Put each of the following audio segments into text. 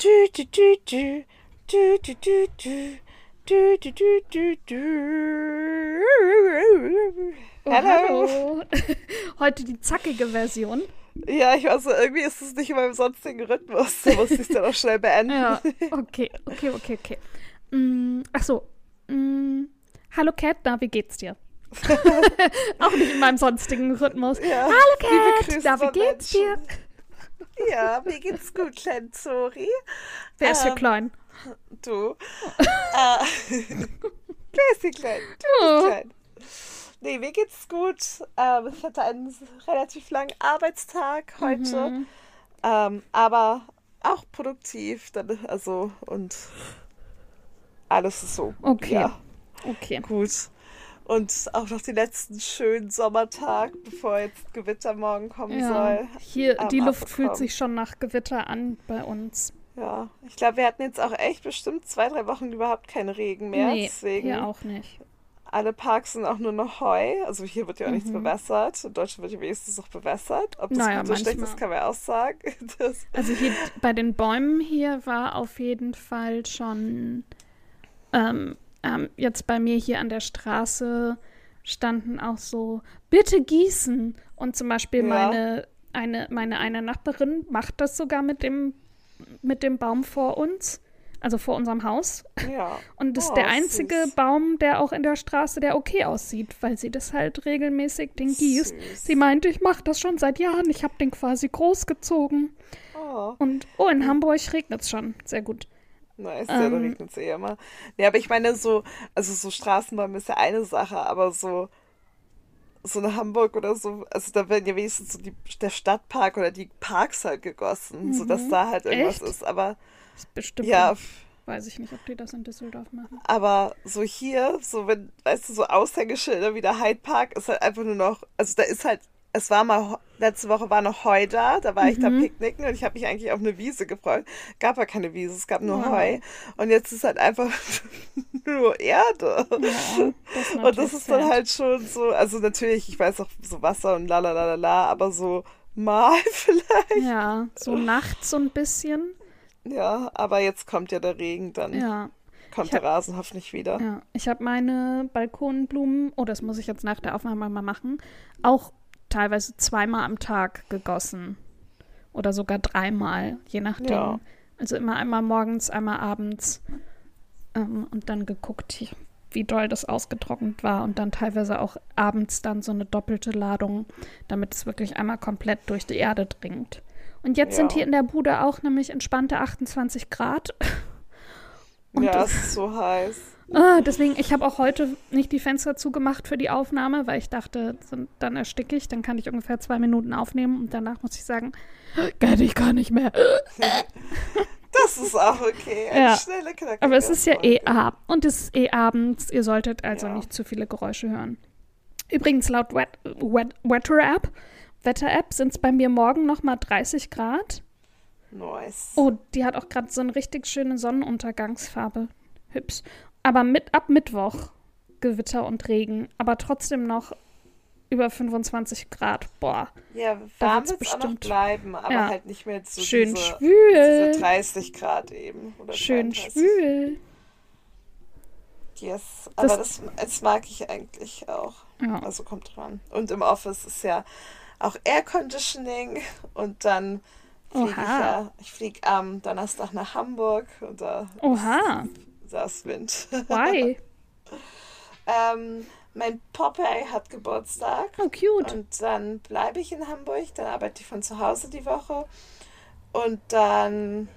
Du, du, du, du. Du, du, du, du. Du, du, du, du, du. Oh, Hallo. Heute die zackige Version. Ja, ich weiß, irgendwie ist es nicht in meinem sonstigen Rhythmus. Da muss ich es dann auch schnell beenden. Ja, okay, okay, okay, okay. Mm, ach so. Mm, hallo Cat, na, wie geht's dir? Auch nicht in meinem sonstigen Rhythmus. Ja, Hallo Cat, na, wie geht's dir? Ja, mir geht's gut, klein Zori. Wer ist Ähm, klein? Du. äh, wer ist die Klein? Du Oh. bist klein. Nee, mir geht's gut. Ähm, ich hatte einen relativ langen Arbeitstag heute. Mhm. Ähm, aber auch produktiv. Dann, also, und alles ist so. Okay. Ja, Okay. gut. Und auch noch den letzten schönen Sommertag, bevor jetzt Gewitter morgen kommen Ja, soll. hier, die Luft fühlt abbekommen. sich schon nach Gewitter an bei uns. Ja, ich glaube, wir hatten jetzt auch echt bestimmt zwei, drei Wochen überhaupt keinen Regen mehr. nee, deswegen hier auch nicht. alle Parks sind auch nur noch Heu. Also hier wird ja auch nichts Mhm. bewässert. In Deutschland wird ja wenigstens noch bewässert. Ob das Naja, gut oder schlecht ist, kann man auch sagen. Das, Also hier bei den Bäumen hier war auf jeden Fall schon ähm, ähm, jetzt bei mir hier an der Straße standen auch so bitte gießen und zum Beispiel Ja. meine eine meine eine Nachbarin macht das sogar mit dem mit dem Baum vor uns also vor unserem Haus ja. und das ist Oh, der einzige süß. Baum der auch in der Straße der okay aussieht weil sie das halt regelmäßig den gießt Süß. sie meinte ich mache das schon seit Jahren ich habe den quasi großgezogen Oh, und oh, in Hamburg regnet es schon. Sehr gut. Nice. Ja, da Ähm. regnet es eh immer. Nee, aber ich meine so, also so Straßenbäume ist ja eine Sache, aber so, so in Hamburg oder so, also da werden ja wenigstens so die, der Stadtpark oder die Parks halt gegossen, sodass da halt irgendwas Mhm. Echt? ist. Aber Ist bestimmt. ja, Weiß ich nicht, ob die das in Düsseldorf machen. Aber so hier, so wenn, weißt du, so Aushängeschilder wie der Hyde Park ist halt einfach nur noch, also da ist halt, es war mal, letzte Woche war noch Heu da, da war ich da Mhm. picknicken und ich habe mich eigentlich auf eine Wiese gefreut. Gab ja keine Wiese, es gab nur Wow. Heu. Und jetzt ist halt einfach nur Erde. Ja, das Und das ist dann halt schon so, also natürlich, ich weiß auch so Wasser und la la la la la, aber so mal vielleicht. Ja, so nachts so ein bisschen. Ja, aber jetzt kommt ja der Regen, dann Ja, kommt Ich der hab- Rasen hoffentlich wieder. ja. Ich habe meine Balkonblumen, oh, das muss ich jetzt nach der Aufnahme mal machen, auch teilweise zweimal am Tag gegossen. Oder sogar dreimal, je nachdem. Ja. Also immer einmal morgens, einmal abends. Ähm, und dann geguckt, wie doll das ausgetrocknet war. Und dann teilweise auch abends dann so eine doppelte Ladung, damit es wirklich einmal komplett durch die Erde dringt. Und jetzt sind Ja. hier in der Bude auch nämlich entspannte 28 Grad. Und ja, das- es ist so heiß. Ah, deswegen, ich habe auch heute nicht die Fenster zugemacht für die Aufnahme, weil ich dachte, dann ersticke ich, dann kann ich ungefähr zwei Minuten aufnehmen und danach muss ich sagen, Gott, ich kann nicht mehr. Das ist auch okay. Eine Ja. schnelle, knackige Aber es ist ja eh Folge. Abend und es ist eh abends. Ihr solltet also Ja. nicht zu viele Geräusche hören. Übrigens, laut Wet, Wet, Wetter App, Wetter App sind es bei mir morgen nochmal 30 Grad. Nice. Oh, die hat auch gerade so eine richtig schöne Sonnenuntergangsfarbe. Hübsch. Aber mit, ab Mittwoch Gewitter und Regen, aber trotzdem noch über 25 Grad. Boah, Ja, warm wird es auch noch bestimmt- bleiben, aber Ja. halt nicht mehr so schön diese, schwül. diese 30 Grad eben. Schön 32. schwül. Yes, Das- aber das, das mag ich eigentlich auch. Ja. Also kommt dran. Und im Office ist ja auch Air Conditioning und dann fliege ich ja, ich fliege am Donnerstag nach Hamburg und da, Oha, da ist Wind. why? ähm, mein Popeye hat Geburtstag. Oh, cute. Und dann bleibe ich in Hamburg, dann arbeite ich von zu Hause die Woche. Und dann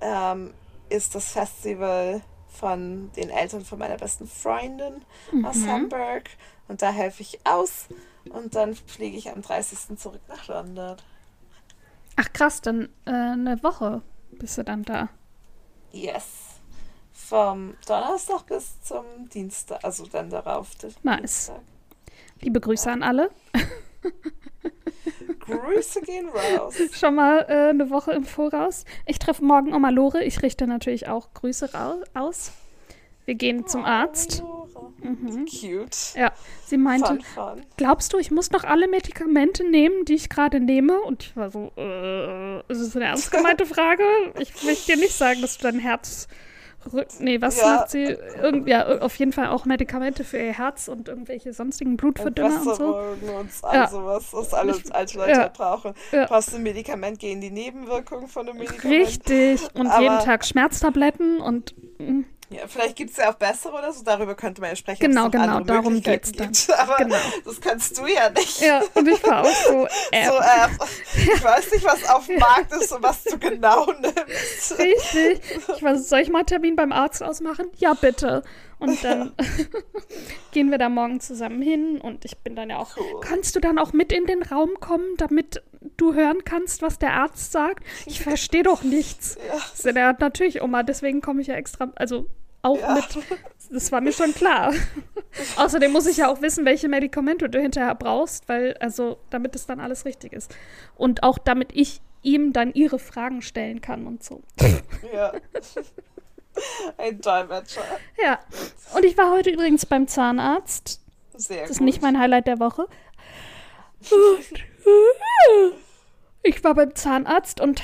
ähm, ist das Festival von den Eltern von meiner besten Freundin aus Mhm. Hamburg. Und da helfe ich aus. Und dann fliege ich am 30. zurück nach London. Ach krass, dann äh, eine Woche bist du dann da. Yes. Vom Donnerstag bis zum Dienstag, also dann darauf. Nice. Dienstag. Liebe Grüße an alle. Grüße gehen raus. Schon mal äh, eine Woche im Voraus. Ich treffe morgen Oma Lore. Ich richte natürlich auch Grüße aus. Wir gehen zum Oh, Arzt. Nora. Mhm. Cute. Ja, sie meinte, Fun, fun. glaubst du, ich muss noch alle Medikamente nehmen, die ich gerade nehme? Und ich war so, äh, ist es eine ernst gemeinte Frage? Ich möchte dir nicht sagen, dass du dein Herz. Nee, was Ja. macht sie? Irgend, ja, auf jeden Fall auch Medikamente für ihr Herz und irgendwelche sonstigen Blutverdünner und so. Und all Ja. sowas, was alle alte Leute Ja. brauchen. Ja. Brauchst du ein Medikament gegen die Nebenwirkungen von einem Medikament? Richtig. Und Aber- jeden Tag Schmerztabletten und mm, Ja, vielleicht gibt es ja auch bessere oder so, darüber könnte man ja sprechen. Genau, genau, darum geht's gibt. Aber Genau. das kannst du ja nicht. ja, und ich war auch so, äh, So, äh, ich weiß nicht, was auf dem Markt ist und was du genau nimmst. Richtig. Ich so, soll ich mal einen Termin beim Arzt ausmachen? Ja, bitte. Und dann gehen wir da morgen zusammen hin und ich bin dann ja auch. Cool. Kannst du dann auch mit in den Raum kommen, damit du hören kannst, was der Arzt sagt? Ich verstehe doch nichts. Ja. So, ja, natürlich, Oma, deswegen komme ich ja extra, also auch Ja. mit. Das war mir schon klar. Außerdem muss ich ja auch wissen, welche Medikamente du hinterher brauchst, weil, also, damit es dann alles richtig ist. Und auch damit ich ihm dann ihre Fragen stellen kann und so. Ja. Ein Dolmetscher. Ja. Und ich war heute übrigens beim Zahnarzt. Sehr Das ist gut. nicht mein Highlight der Woche. Ich war beim Zahnarzt und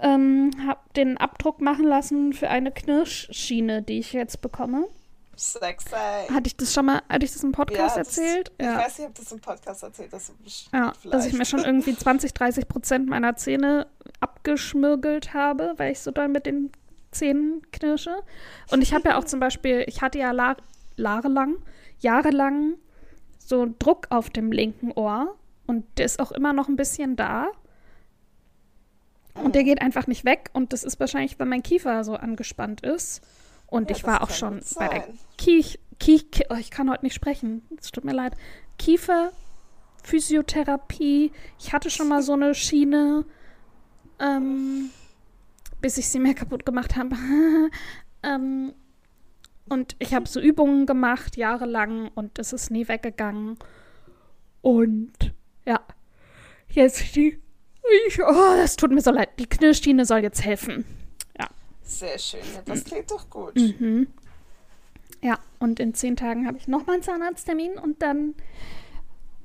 ähm, habe den Abdruck machen lassen für eine Knirschschiene, die ich jetzt bekomme. Sexy. Hatte ich das schon mal, hatte ich das im Podcast das- erzählt? Ich Ja. weiß nicht, ob das im Podcast erzählt hast. Ja, dass ich mir schon irgendwie 20, 30 Prozent meiner Zähne abgeschmirgelt habe, weil ich so doll mit den Zähnen knirsche. Und ich habe ja auch zum Beispiel, ich hatte ja la- jahrelang, jahrelang so Druck auf dem linken Ohr und der ist auch immer noch ein bisschen da. Und der geht einfach nicht weg und das ist wahrscheinlich, weil mein Kiefer so angespannt ist. Und Ja, ich war auch schon bei der. Kiech, Kiech, oh, ich kann heute nicht sprechen. Es tut mir leid. Kiefer, Physiotherapie. Ich hatte schon mal so eine Schiene, ähm, bis ich sie mir kaputt gemacht habe. ähm, und ich habe so Übungen gemacht, jahrelang, und es ist nie weggegangen. Und ja, jetzt die. Ich, oh, das tut mir so leid. Die Knirschschiene soll jetzt helfen. Sehr schön. Ja, das klingt doch gut. Mhm. Ja, und in zehn Tagen habe ich nochmal einen Zahnarzttermin und dann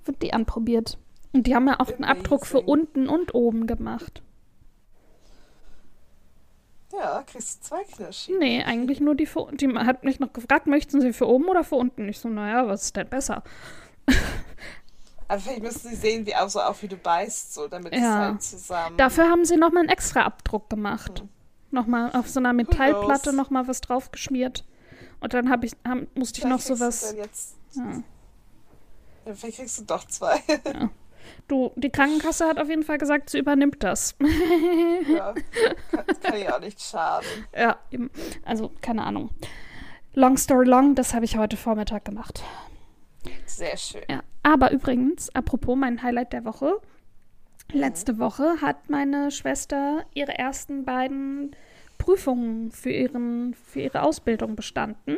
wird die anprobiert. Und die haben ja auch einen Abdruck für Amazing. unten und oben gemacht. Ja, kriegst du zwei Knirschen. Nee, eigentlich nur die für Die hat mich noch gefragt, möchten Sie für oben oder für unten? Ich so, naja, was ist denn besser? Aber vielleicht müssen sie sehen, wie auch so auf wie du beißt, so damit es Ja. halt zusammen. Dafür haben sie nochmal einen extra Abdruck gemacht. Nochmal auf so einer Metallplatte nochmal was draufgeschmiert. Und dann hab ich, hab, musste ich noch Vielleicht kriegst du sowas. dann Jetzt, Ja. ja, vielleicht kriegst du doch zwei. Du, die Krankenkasse hat auf jeden Fall gesagt, sie übernimmt das. ja, kann, kann ja auch nicht schaden. Ja, eben. Also, keine Ahnung. Long story long, das habe ich heute Vormittag gemacht. Sehr schön. Ja. Aber übrigens, apropos mein Highlight der Woche. Letzte Woche hat meine Schwester ihre ersten beiden Prüfungen für, ihren, für ihre Ausbildung bestanden.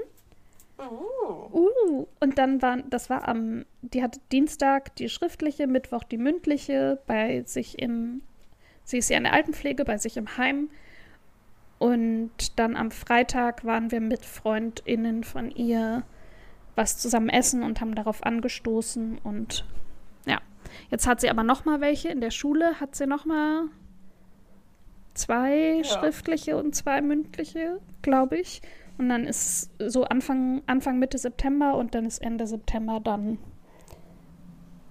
Uh, Uh, und dann war, das war am, die hatte Dienstag die schriftliche, Mittwoch die mündliche bei sich im, sie ist ja in der Altenpflege, bei sich im Heim. Und dann am Freitag waren wir mit FreundInnen von ihr was zusammen essen und haben darauf angestoßen. Und ja, jetzt hat sie aber noch mal welche. In der Schule hat sie noch mal zwei Ja. schriftliche und zwei mündliche, glaube ich. Und dann ist so Anfang, Anfang Mitte September und dann ist Ende September dann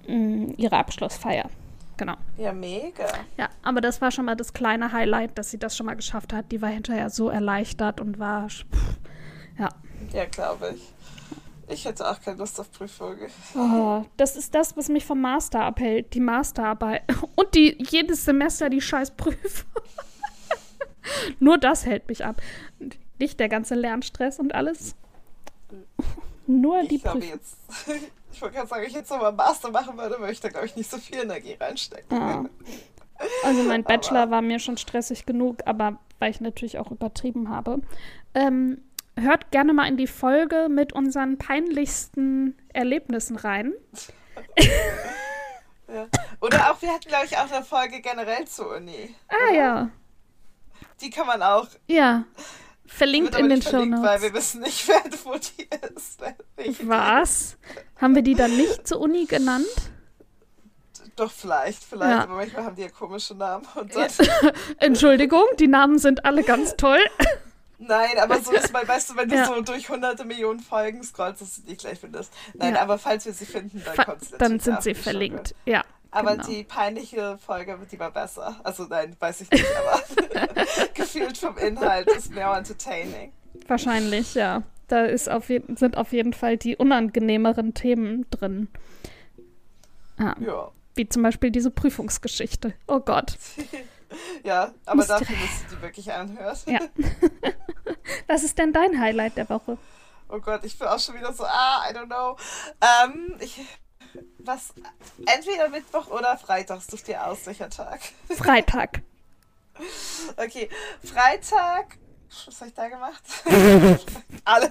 mh, ihre Abschlussfeier. Genau. ja, mega. Ja, aber das war schon mal das kleine Highlight, dass sie das schon mal geschafft hat. Die war hinterher so erleichtert und war. Pff, ja. Ja, glaube ich. Ich hätte auch keine Lust auf Prüfungen. Oh, das ist das, was mich vom Master abhält. Die Masterarbeit. Und die jedes Semester die scheiß Prüfung. Nur das hält mich ab. Nicht der ganze Lernstress und alles. Nur die Ich glaube jetzt, ich wollte gerade sagen, ich jetzt nochmal Master machen würde, würde ich da, glaube ich, nicht so viel Energie reinstecken. Ja. Also mein Aber- Bachelor war mir schon stressig genug, aber weil ich natürlich auch übertrieben habe. Ähm, hört gerne mal in die Folge mit unseren peinlichsten Erlebnissen rein. Ja. Oder auch, wir hatten, glaube ich, auch eine Folge generell zur Uni. Ah ja, Die kann man auch ja. Verlinkt in den Show Notes. Weil wir wissen nicht, wer wo die ist. Was? Haben wir die dann nicht zur Uni genannt? Doch, vielleicht, vielleicht. Ja. Aber manchmal haben die ja komische Namen. Entschuldigung, die Namen sind alle ganz toll. Nein, aber so ist mal, weißt du, wenn du ja. so durch hunderte Millionen Folgen scrollst, dass du die gleich findest. Nein, ja. aber falls wir sie finden, dann kommt sie Dann sind sie verlinkt, ja. Aber genau. die peinliche Folge, die war besser. Also nein, weiß ich nicht, aber gefühlt vom Inhalt ist mehr entertaining. Wahrscheinlich, ja. Da ist auf sind auf jeden Fall die unangenehmeren Themen drin. Ah. Ja. Wie zum Beispiel diese Prüfungsgeschichte. Oh Gott. ja, aber Mystery. dafür, dass du die wirklich anhörst. Ja. Was ist denn dein Highlight der Woche? Oh Gott, ich bin auch schon wieder so, ah, I don't know. Ähm, ich was? Entweder Mittwoch oder Freitag, such dir aus, welcher Tag. Freitag. okay, Freitag. Was habe ich da gemacht? alle,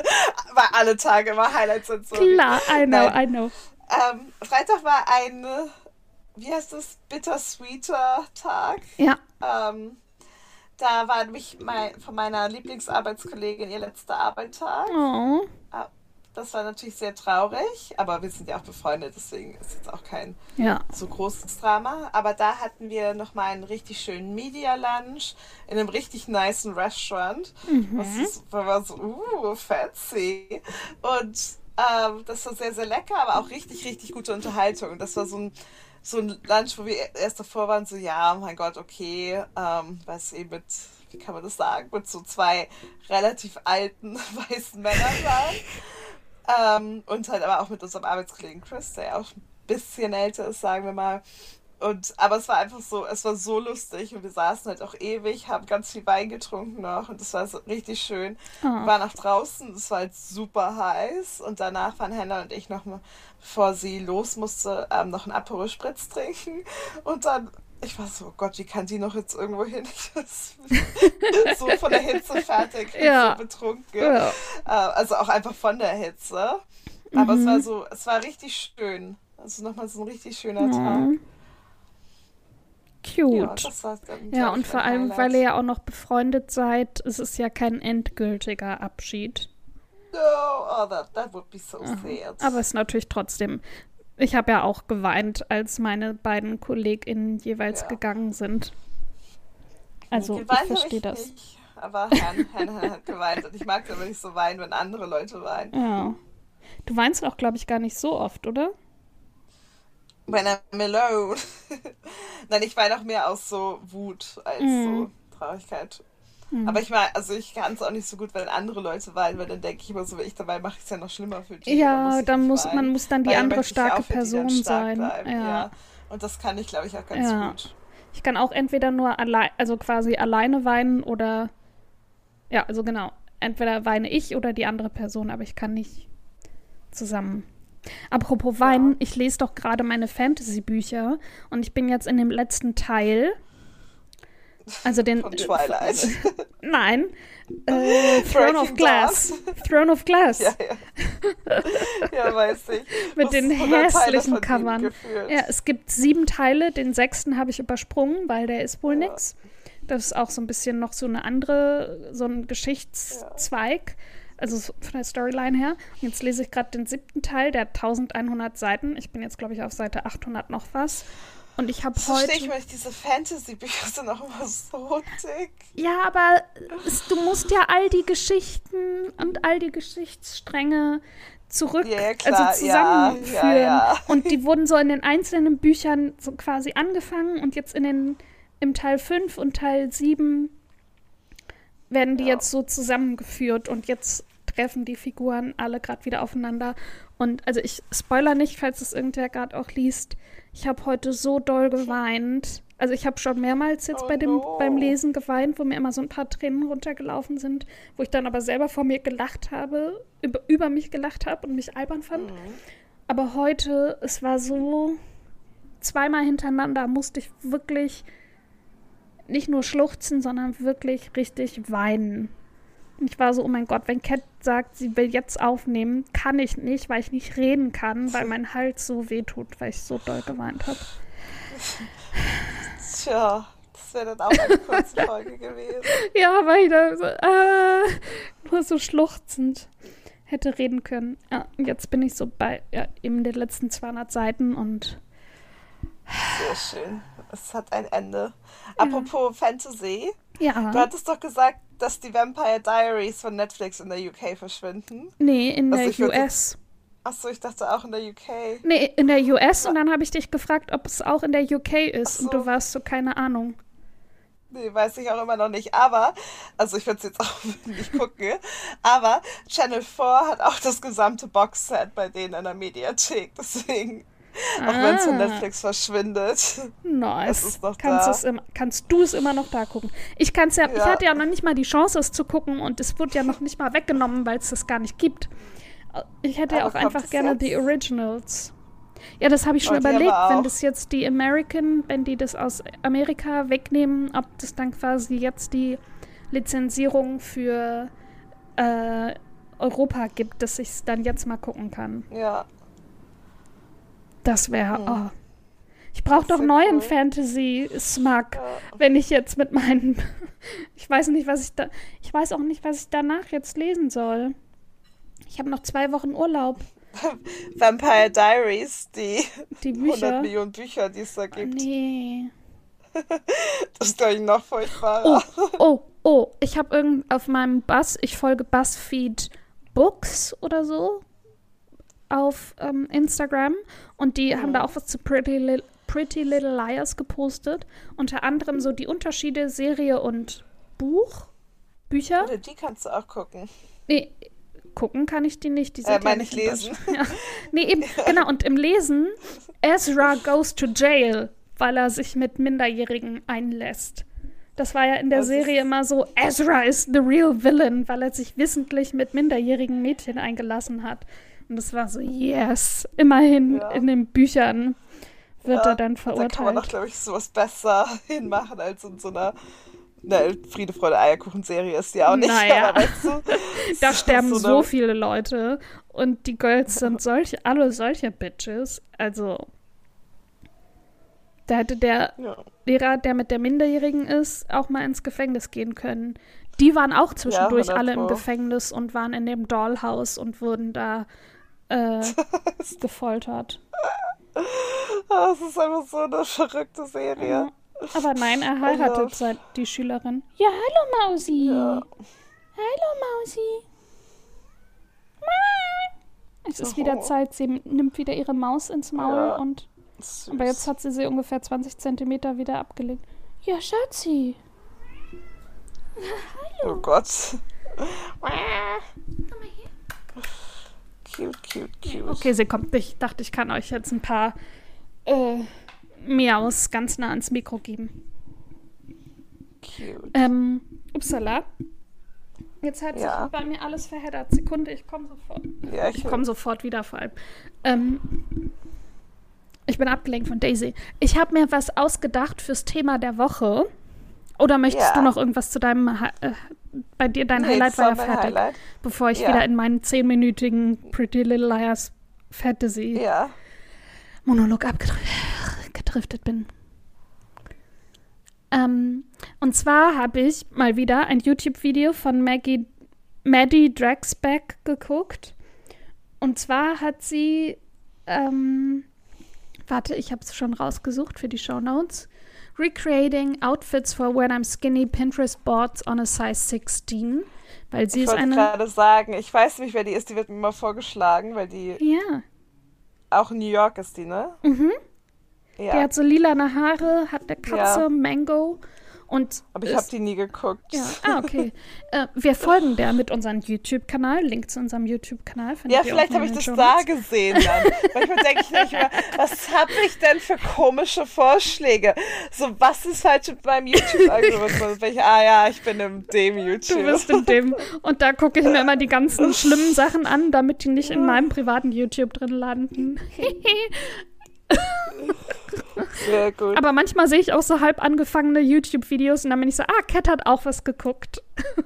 weil alle Tage immer Highlights sind so. Klar, I know, Nein. I know. Ähm, Freitag war ein, wie heißt das, bittersweeter Tag. Ja. Ähm, da war nämlich mein, von meiner Lieblingsarbeitskollegin ihr letzter Arbeitstag. Oh. Das war natürlich sehr traurig, aber wir sind ja auch befreundet, deswegen ist jetzt auch kein ja. so großes Drama. Aber da hatten wir nochmal einen richtig schönen Media Lunch in einem richtig niceen Restaurant. Mhm. Das ist, war so, uh, fancy. Und ähm, das war sehr, sehr lecker, aber auch richtig, richtig gute Unterhaltung. Und das war so ein, so ein Lunch, wo wir erst davor waren, so, ja, mein Gott, okay, ähm, was eben mit wie kann man das sagen, mit so zwei relativ alten weißen Männern waren. Ähm, und halt aber auch mit unserem Arbeitskollegen Chris, der ja auch ein bisschen älter ist, sagen wir mal. Und, aber es war einfach so, es war so lustig und wir saßen halt auch ewig, haben ganz viel Wein getrunken noch und es war so richtig schön. Oh. Wir waren auch draußen, es war halt super heiß und danach waren Hannah und ich noch mal, bevor sie los musste, ähm, noch einen Aperol Spritz trinken und dann ich war so, oh Gott, wie kann die noch jetzt irgendwo hin? So von der Hitze fertig, ja. so betrunken. Ja. Äh, also auch einfach von der Hitze. Aber mhm. es war so, es war richtig schön. Also nochmal so ein richtig schöner mhm. Tag. Cute. Ja, ja und vor allem, Highlight. weil ihr ja auch noch befreundet seid, ist es ja kein endgültiger Abschied. No, oh, that, that would be so sad. Aber es ist natürlich trotzdem ich habe ja auch geweint, als meine beiden KollegInnen jeweils ja. gegangen sind. Also, geweint ich verstehe das. Nicht, aber Herrn, Herrn hat geweint und ich mag es aber nicht so weinen, wenn andere Leute weinen. Ja. Du weinst auch, glaube ich, gar nicht so oft, oder? When I'm alone. Nein, ich weine auch mehr aus so Wut als mm. so Traurigkeit. Mhm. Aber ich meine, also ich kann es auch nicht so gut, wenn andere Leute weinen, weil dann denke ich immer so, wenn ich dabei mache, ist es ja noch schlimmer für die. Ja, muss dann muss man muss dann die weil andere starke Person sein. Ja. ja. Und das kann ich, glaube ich, auch ganz ja. gut. Ich kann auch entweder nur allein, also quasi alleine weinen oder ja, also genau. Entweder weine ich oder die andere Person, aber ich kann nicht zusammen. Apropos Weinen, ja. ich lese doch gerade meine Fantasy-Bücher und ich bin jetzt in dem letzten Teil also den. Von Twilight. Nein. Äh, Throne of Glass. Throne of Glass. Ja, ja. ja weiß ich. Mit den hässlichen Covern. Ja, es gibt sieben Teile. Den sechsten habe ich übersprungen, weil der ist wohl ja. nix. Das ist auch so ein bisschen noch so eine andere, so ein Geschichtszweig. Also von der Storyline her. Und jetzt lese ich gerade den siebten Teil, der hat 1100 Seiten. Ich bin jetzt, glaube ich, auf Seite 800 noch was. Und ich habe heute. Ich weil diese Fantasy-Bücher sind auch immer so dick. Ja, aber es, du musst ja all die Geschichten und all die Geschichtsstränge zurück, yeah, also zusammenführen. Ja, ja, und die wurden so in den einzelnen Büchern so quasi angefangen und jetzt in den im Teil 5 und Teil 7 werden die jetzt so zusammengeführt und jetzt treffen die Figuren alle gerade wieder aufeinander. Und also ich spoiler nicht, falls es irgendwer gerade auch liest. Ich habe heute so doll geweint. Also ich habe schon mehrmals jetzt oh bei dem, no. beim Lesen geweint, wo mir immer so ein paar Tränen runtergelaufen sind, wo ich dann aber selber vor mir gelacht habe, über, über mich gelacht habe und mich albern fand. Mhm. Aber heute, es war so, zweimal hintereinander musste ich wirklich nicht nur schluchzen, sondern wirklich richtig weinen. Und ich war so, oh mein Gott, wenn Cat sagt, sie will jetzt aufnehmen, kann ich nicht, weil ich nicht reden kann, weil mein Hals so weh tut, weil ich so doll geweint habe. Tja, Das wäre dann auch eine kurze Folge gewesen. Ja, weil ich da so, äh, nur so schluchzend hätte reden können. Ja, jetzt bin ich so bei ja, eben den letzten 200 Seiten und. Sehr schön. Es hat ein Ende. Ja. Apropos Fantasy. Ja. Du hattest doch gesagt, dass die Vampire Diaries von Netflix in der UK verschwinden. Nee, in also der US. Achso, ich dachte auch in der UK. Nee, in der US und dann habe ich dich gefragt, ob es auch in der UK ist so. und du warst so, keine Ahnung. Nee, weiß ich auch immer noch nicht. Aber, also ich werde es jetzt auch nicht gucken, aber Channel 4 hat auch das gesamte Boxset bei denen in der Mediathek. Deswegen, ah. auch wenn es von Netflix verschwindet. Nice. Kannst. Im, kannst du es immer noch da gucken. Ich, kann's ja, ja. ich hatte ja noch nicht mal die Chance, es zu gucken und es wurde ja noch nicht mal weggenommen, weil es das gar nicht gibt. Ich hätte ja auch einfach gerne jetzt? die Originals. Ja, das habe ich schon oh, überlegt, wenn das jetzt die American, wenn die das aus Amerika wegnehmen, ob das dann quasi jetzt die Lizenzierung für äh, Europa gibt, dass ich es dann jetzt mal gucken kann. Ja. Das wäre. Hm. Oh. Ich brauche doch neuen cool. Fantasy-Smack, ja. wenn ich jetzt mit meinen. ich weiß nicht, was ich da. Ich weiß auch nicht, was ich danach jetzt lesen soll. Ich habe noch zwei Wochen Urlaub. Vampire Diaries, die, die Bücher. 100 Millionen Bücher, die es da gibt. Nee. das ist, glaube ich, noch furchtbarer. Oh, oh, oh. Ich habe irgend auf meinem Buzz, ich folge BuzzFeed Books oder so auf ähm, Instagram und die mhm. haben da auch was zu Pretty, Li Pretty Little Liars gepostet. Unter anderem so die Unterschiede Serie und Buch. Bücher. Oder die kannst du auch gucken. Nee, gucken kann ich die nicht. Die sind äh, ja nicht lesen. Ja. Nee, eben, genau. Und im Lesen, Ezra goes to jail, weil er sich mit Minderjährigen einlässt. Das war ja in der Was Serie immer so, Ezra is the real villain, weil er sich wissentlich mit minderjährigen Mädchen eingelassen hat. Und das war so, yes, immerhin ja. in den Büchern wird ja, er dann verurteilt. Da kann man doch, glaube ich, sowas besser hinmachen als in so einer Ne, Friede, Freude, Eierkuchen-Serie ist ja auch nicht. Naja. Aber, weißt du, da sterben so, so viele Leute und die Girls sind solche, alle solche Bitches. Also, da hätte der ja. Lehrer, der mit der Minderjährigen ist, auch mal ins Gefängnis gehen können. Die waren auch zwischendurch ja, alle im Gefängnis und waren in dem Dollhouse und wurden da äh, gefoltert. Das ist einfach so eine verrückte Serie. Aber nein, er heiratet seit die Schülerin. Ja, hallo Mausi. Ja. Hallo Mausi. Es ist wieder Zeit, sie nimmt wieder ihre Maus ins Maul ja. und Süß. aber jetzt hat sie sie ungefähr 20 Zentimeter wieder abgelegt. Ja, Schatzi. Hallo. Oh Gott. Cute, cute, cute. Okay, sie kommt. Ich dachte, ich kann euch jetzt ein paar äh, Miaus ganz nah ans Mikro geben. Cute. Ähm, upsala. Jetzt hat ja. sich bei mir alles verheddert. Sekunde, ich komme sofort. Ja, ich ich komme sofort wieder vor allem. Ähm, ich bin abgelenkt von Daisy. Ich habe mir was ausgedacht fürs Thema der Woche. Oder möchtest ja. du noch irgendwas zu deinem, äh, bei dir, dein nee, Highlight war ja fertig, Highlight. bevor ich ja. wieder in meinen zehnminütigen Pretty Little Liars Fantasy ja. Monolog abgedriftet bin. Ähm, und zwar habe ich mal wieder ein YouTube-Video von Maggie, Maddie Dragsback geguckt. Und zwar hat sie, ähm, warte, ich habe es schon rausgesucht für die Show Notes. Recreating Outfits for When I'm Skinny Pinterest Boards on a Size 16. Weil sie ich ist eine. Ich wollte gerade sagen, ich weiß nicht, wer die ist, die wird mir mal vorgeschlagen, weil die. Ja. Auch in New York ist die, ne? Mhm. Ja. Der hat so lilane Haare, hat eine Katze, ja. Mango. Und Aber ich habe die nie geguckt. Ja, ah, okay. äh, wir folgen der mit unserem YouTube-Kanal. Link zu unserem YouTube-Kanal. Ja, vielleicht habe ich das da gesehen dann. Manchmal denke ich nicht mehr, was habe ich denn für komische Vorschläge? So, was ist falsch mit meinem YouTube-Algorithmus? ah ja, ich bin im dem YouTube. Du bist in dem. Und da gucke ich mir immer die ganzen schlimmen Sachen an, damit die nicht in meinem privaten YouTube drin landen. Sehr gut. Aber manchmal sehe ich auch so halb angefangene YouTube-Videos und dann bin ich so, ah, Cat hat auch was geguckt.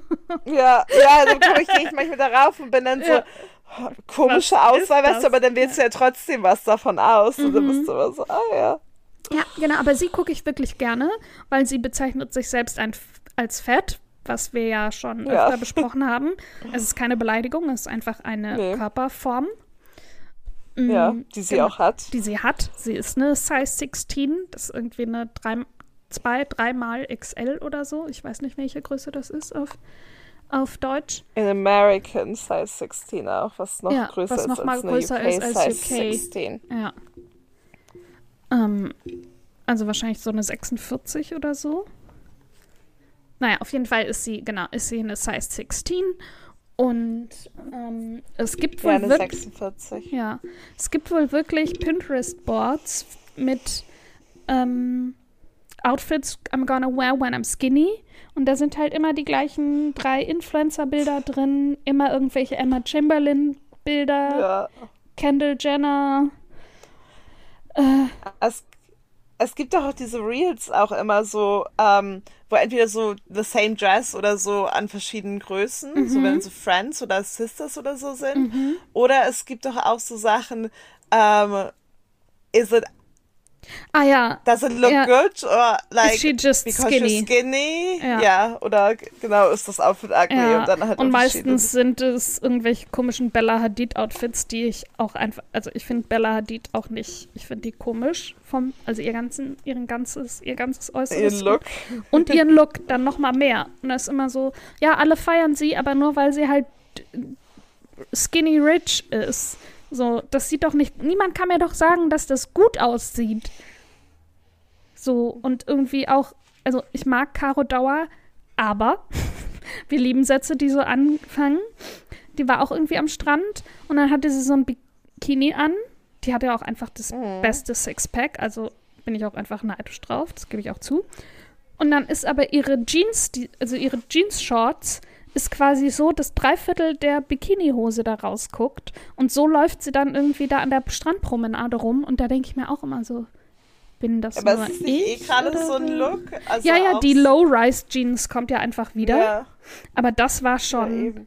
Ja, ja, dann gehe ich manchmal darauf und bin dann ja. so, komische was Auswahl, weißt du, aber dann wählst du ja trotzdem was davon aus. Mhm. Und dann bist du immer so, ah ja. Ja, genau, aber sie gucke ich wirklich gerne, weil sie bezeichnet sich selbst ein, als fett, was wir ja schon Ja. öfter besprochen haben. Es ist keine Beleidigung, es ist einfach eine Nee. Körperform. Ja, Mm, die sie genau, auch hat. Die sie hat. Sie ist eine Size 16, das ist irgendwie eine 3, 2, 3 mal XL oder so. Ich weiß nicht, welche Größe das ist auf, auf Deutsch. In American Size 16 auch, was noch Ja, größer was ist noch mal als eine größer UK ist als Size UK. 16. Ja. Ähm, also wahrscheinlich so eine 46 oder so. Naja, auf jeden Fall ist sie, genau, ist sie eine Size 16. Und ähm, es gibt wohl eine wirklich. 46. Ja, es gibt wohl wirklich Pinterest-Boards mit ähm, Outfits I'm gonna wear when I'm skinny. Und da sind halt immer die gleichen drei Influencer-Bilder drin, immer irgendwelche Emma Chamberlain-Bilder, Ja. Kendall Jenner. Äh, Es, es gibt doch auch diese Reels auch immer so, ähm, wo entweder so the same dress oder so an verschiedenen Größen, so Mhm. wenn so Friends oder Sisters oder so sind. Oder es gibt doch auch so Sachen, ähm, is it, ah ja, does it look Ja. good? Or like, Is she just because skinny? you're skinny? Ja. Ja. oder genau, ist das Outfit ugly ja. und dann halt und meistens sind es irgendwelche komischen Bella Hadid-Outfits, die ich auch einfach, also ich finde Bella Hadid auch nicht, ich finde die komisch vom, also ihr ganzen, ihren ganzes, ihr ganzes Äußeres. Ihr Look. und ihren Look dann noch mal mehr. Und das ist immer so, ja, alle feiern sie, aber nur weil sie halt skinny rich ist. So, das sieht doch nicht, niemand kann mir doch sagen, dass das gut aussieht. So, und irgendwie auch, also ich mag Caro Dauer, aber wir lieben Sätze, die so anfangen. Die war auch irgendwie am Strand und dann hatte sie so ein Bikini an. Die hatte auch einfach das Mhm. beste Sixpack, also bin ich auch einfach neidisch drauf, das gebe ich auch zu. Und dann ist aber ihre Jeans, die, also ihre Jeans-Shorts, ist quasi so, dass drei Viertel der Bikinihose da rausguckt. Und so läuft sie dann irgendwie da an der Strandpromenade rum. Und da denke ich mir auch immer so, bin das Aber nur ist nicht eh ich? gerade oder so ein Look. Also ja, ja, die Low-Rise-Jeans kommt ja einfach wieder. Ja, Aber das war ja, schon, eben.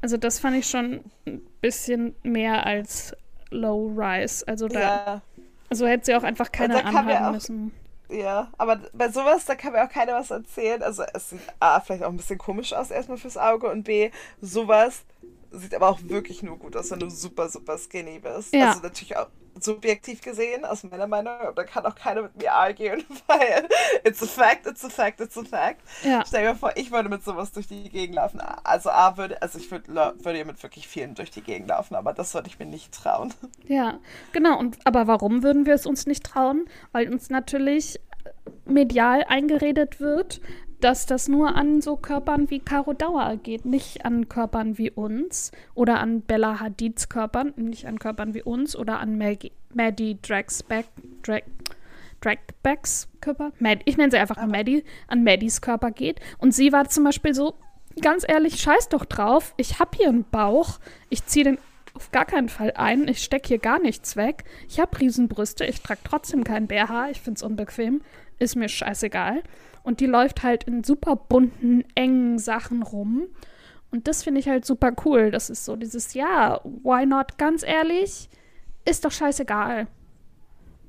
also das fand ich schon ein bisschen mehr als Low-Rise. Also da, Ja. also hätte sie auch einfach keine ja anhaben müssen. Ja, aber bei sowas, da kann mir auch keiner was erzählen. Also es sieht A, vielleicht auch ein bisschen komisch aus erstmal fürs Auge und B, sowas sieht aber auch wirklich nur gut aus, wenn du super, super skinny bist. Ja. Also natürlich auch subjektiv gesehen, aus meiner Meinung, aber da kann auch keiner mit mir argen, weil it's a fact, it's a fact, it's a fact. Ja. Stell dir vor, ich würde mit sowas durch die Gegend laufen. Also A, würde, also ich würde, würde ja mit wirklich vielen durch die Gegend laufen, aber das würde ich mir nicht trauen. Ja, genau. Und aber warum würden wir es uns nicht trauen? Weil uns natürlich medial eingeredet wird, dass das nur an so Körpern wie Caro Dauer geht, nicht an Körpern wie uns oder an Bella Hadids Körpern, nicht an Körpern wie uns oder an Maggie, Maddie Dragsback, Drag, Dragbacks Körper. Mad, ich nenne sie einfach nur Maddie, an Maddies Körper geht. Und sie war zum Beispiel so, ganz ehrlich, scheiß doch drauf, ich hab hier einen Bauch, ich ziehe den auf gar keinen Fall ein, ich stecke hier gar nichts weg, ich habe Riesenbrüste, ich trage trotzdem kein BH, ich find's unbequem, ist mir scheißegal. Und die läuft halt in super bunten, engen Sachen rum. Und das finde ich halt super cool. Das ist so dieses, ja, why not? Ganz ehrlich, ist doch scheißegal.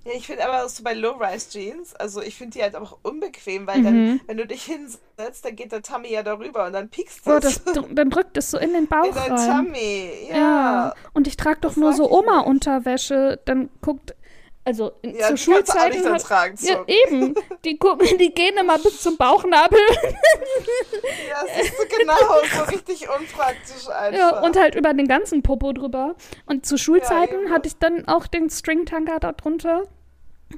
Ja, ich finde aber so bei Low-Rise-Jeans, also ich finde die halt auch unbequem, weil dann, wenn du dich hinsetzt, dann geht der Tummy ja darüber und dann piekst Oh, das, dann drückt es so in den Bauch in rein. Tummy. Ja. Ja. Und ich trage doch Das nur so. Oma-Unterwäsche. Dann guckt, also in, Ja, zu du auch nicht Schulzeiten. tragen, ja, eben. Die, die gehen immer bis zum Bauchnabel. Ja, siehst du genau, so richtig unpraktisch einfach. Ja, und halt über den ganzen Popo drüber. Und zu Schulzeiten eben. hatte ich dann auch den Stringtanker da drunter,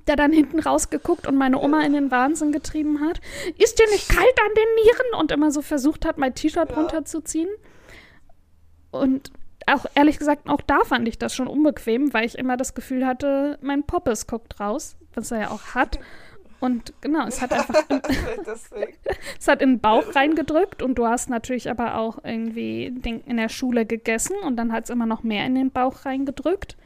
der dann hinten rausgeguckt und meine Oma in den Wahnsinn getrieben hat. Ist dir nicht kalt an den Nieren? Und immer so versucht hat, mein T-Shirt Ja. runterzuziehen. Und auch ehrlich gesagt, auch da fand ich das schon unbequem, weil ich immer das Gefühl hatte, mein Poppes guckt raus, was er ja auch hat. Und genau, es hat einfach Deswegen. es hat in den Bauch reingedrückt und du hast natürlich aber auch irgendwie den, in der Schule gegessen und dann hat es immer noch mehr in den Bauch reingedrückt.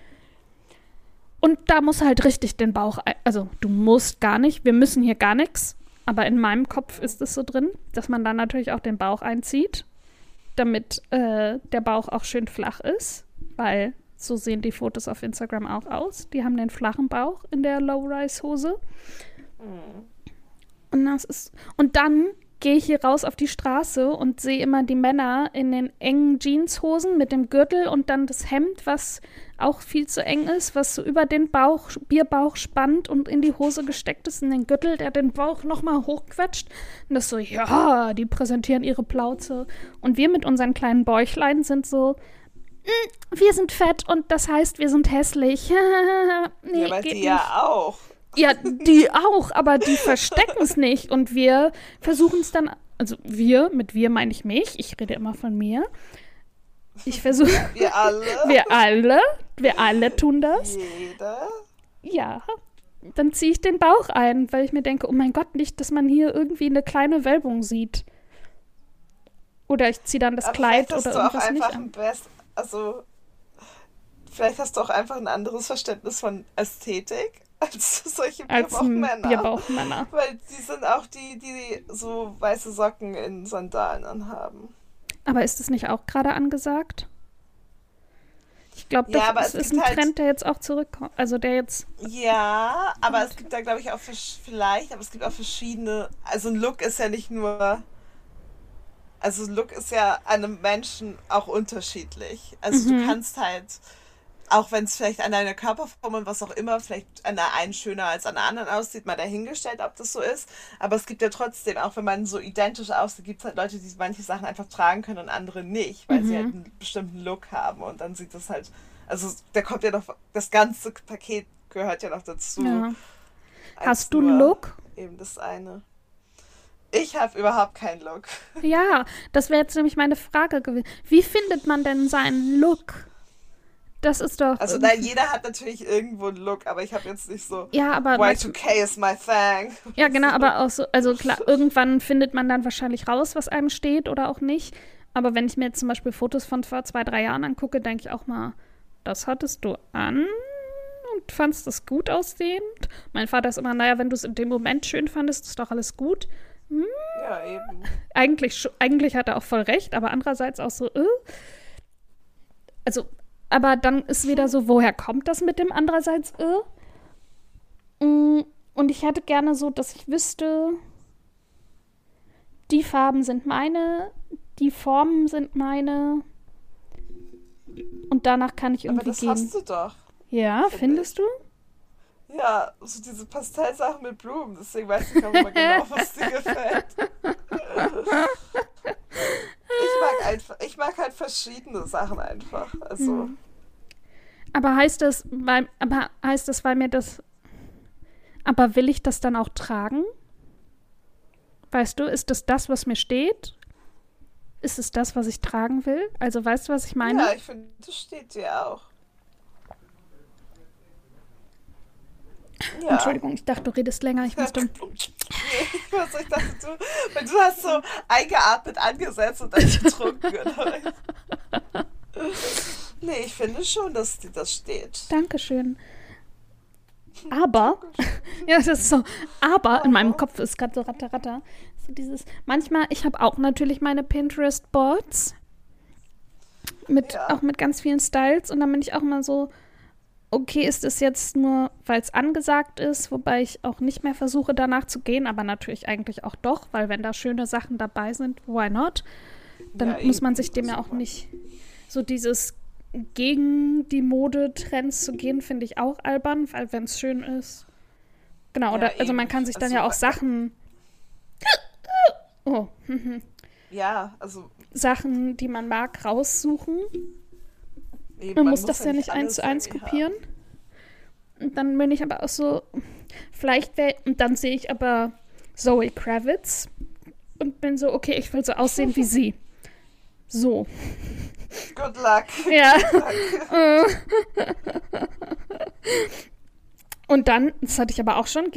Und da muss halt richtig den Bauch, ein- also du musst gar nicht, wir müssen hier gar nichts, aber in meinem Kopf ist es so drin, dass man dann natürlich auch den Bauch einzieht, damit äh, der Bauch auch schön flach ist, weil So sehen die Fotos auf Instagram auch aus. Die haben den flachen Bauch in der Low-Rise-Hose. Mhm. Und das ist. Und dann gehe ich hier raus auf die Straße und sehe immer die Männer in den engen Jeanshosen mit dem Gürtel und dann das Hemd, was auch viel zu eng ist, was so über den Bauch, Bierbauch spannt und in die Hose gesteckt ist, in den Gürtel, der den Bauch nochmal hochquetscht. Und das so, ja, die präsentieren ihre Plauze. Und wir mit unseren kleinen Bäuchlein sind so, "Mm, wir sind fett und das heißt, wir sind hässlich. nee, ja, aber nicht. ja auch. Ja, die auch, aber die verstecken es nicht. Und wir versuchen es dann, also wir, mit wir meine ich mich, ich rede immer von mir. Ich versuche, Wir alle. wir alle, wir alle tun das. Jeder. Ja, dann ziehe ich den Bauch ein, weil ich mir denke, oh mein Gott, nicht, dass man hier irgendwie eine kleine Wölbung sieht. Oder ich ziehe dann das Aber Kleid oder du auch irgendwas nicht einfach an. ein best, also vielleicht hast du auch einfach ein anderes Verständnis von Ästhetik als solche Bierbauchmänner. Bierbauchmänner. Weil die sind auch die, die so weiße Socken in Sandalen anhaben. Aber ist das nicht auch gerade angesagt? Ich glaube, Ja, das aber ist, ist ein halt- Trend, der jetzt auch zurückkommt. Also der jetzt Ja, aber es gibt da, glaube ich, auch vielleicht, aber es gibt auch verschiedene. Also ein Look ist ja nicht nur. Also ein Look ist ja einem Menschen auch unterschiedlich. Also Mhm. du kannst halt, auch wenn es vielleicht an deiner Körperform und was auch immer, vielleicht an der einen schöner als an der anderen aussieht, mal dahingestellt, ob das so ist. Aber es gibt ja trotzdem, auch wenn man so identisch aussieht, gibt es halt Leute, die manche Sachen einfach tragen können und andere nicht, weil sie halt einen bestimmten Look haben. Und dann sieht das halt, also da kommt ja noch, das ganze Paket gehört ja noch dazu. Ja. Hast du einen Look? Eben das eine. Ich habe überhaupt keinen Look. Ja, das wäre jetzt nämlich meine Frage gewesen. Wie findet man denn seinen Look? Das ist doch. Also nein, jeder hat natürlich irgendwo einen Look, aber ich habe jetzt nicht so ja, aber manch- Y2K is my thing. ja, genau, aber auch so, also klar, irgendwann findet man dann wahrscheinlich raus, was einem steht oder auch nicht. Aber wenn ich mir jetzt zum Beispiel Fotos von vor zwei, drei Jahren angucke, denke ich auch mal, das hattest du an und fandst das gut aussehend. Mein Vater ist immer, naja, wenn du es in dem Moment schön fandest, ist doch alles gut. Ja, eben. eigentlich, eigentlich hat er auch voll recht, aber andererseits auch so, äh. Also, aber dann ist wieder so, woher kommt das mit dem andererseits, äh? Mm, Und ich hätte gerne so, dass ich wüsste, die Farben sind meine, die Formen sind meine. Und danach kann ich Aber irgendwie das gehen. hast du doch. Ja, finde findest du? Ja, so diese Pastellsachen mit Blumen. Deswegen weiß ich auch immer genau, was dir gefällt. Ich mag einfach, ich mag halt verschiedene Sachen einfach. Also, Mhm. Aber heißt das, weil, aber heißt das, weil mir das. Aber will ich das dann auch tragen? Weißt du, ist das das, was mir steht? Ist es das, was ich tragen will? Also weißt du, was ich meine? ja, ich finde, das steht dir auch. Ja. Entschuldigung, ich dachte, du redest länger. Ich musste. Nee, ich dachte, du, weil du hast so eingeatmet angesetzt und dann getrunken. nee, ich finde schon, dass das steht. Dankeschön. Aber, ja, das ist so, aber in meinem Kopf ist gerade so ratter, ratter. So dieses, manchmal, ich habe auch natürlich meine Pinterest-Boards. Mit, Ja. Auch mit ganz vielen Styles. Und dann bin ich auch immer so, okay, ist es jetzt nur, weil es angesagt ist, wobei ich auch nicht mehr versuche, danach zu gehen, aber natürlich eigentlich auch doch, weil wenn da schöne Sachen dabei sind, why not? Dann Ja, muss man sich dem ja auch nicht so dieses gegen die Modetrends zu gehen, finde ich auch albern, weil wenn es schön ist. Genau, Ja, oder also man kann sich dann Also, ja auch weil- Sachen Oh. Ja, also Sachen, die man mag, raussuchen. eben, Man, muss das ja nicht eins zu eins kopieren. Und dann bin ich aber auch so, vielleicht wäre, und dann sehe ich aber Zoe Kravitz und bin so, okay, ich will so aussehen wie sie. So. Good luck. Ja. Und dann, das hatte ich aber auch schon,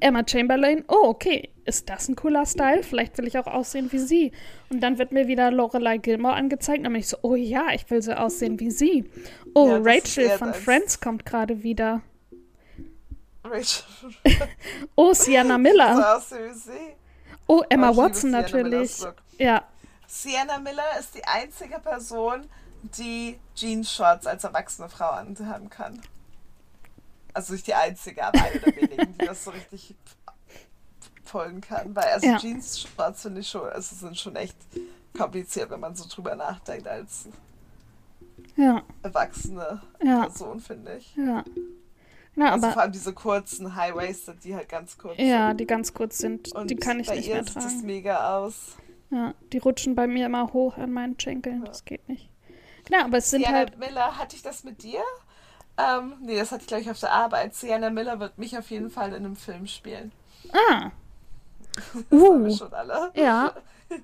Emma Chamberlain, oh, okay, ist das ein cooler Style? Vielleicht will ich auch aussehen wie sie. Und dann wird mir wieder Lorelei Gilmore angezeigt. Dann bin ich so, oh ja, ich will so aussehen wie sie. Oh, Ja, Rachel von. Friends kommt gerade wieder. Rachel. Oh, Sienna So Miller. aussehen wie sie. Oh, Oh, Emma liebe Watson natürlich. Ja, Sienna Miller ist die einzige Person, die Jeans-Shorts als erwachsene Frau anhaben kann. Also nicht die einzige, aber eine der wenigen, die das so richtig pullen kann. Weil also Ja. Jeans-Shorts finde ich schon, also sind schon echt kompliziert, wenn man so drüber nachdenkt als Ja, erwachsene Ja. Person, finde ich. ja. Ja, Also vor aber allem diese kurzen High-Waisted, die halt ganz kurz ja, sind. die ganz kurz sind, Und die kann ich bei nicht ihr mehr sieht das tragen. mega aus. Ja, die rutschen bei mir immer hoch an meinen Schenkeln. Das geht nicht. Genau, aber es sind Sienna halt. Miller, hatte ich das mit dir? Ähm, nee, das hatte ich gleich auf der Arbeit. Sienna Miller wird mich auf jeden Fall in einem Film spielen. Ah, Das haben wir uh, schon alle. ja.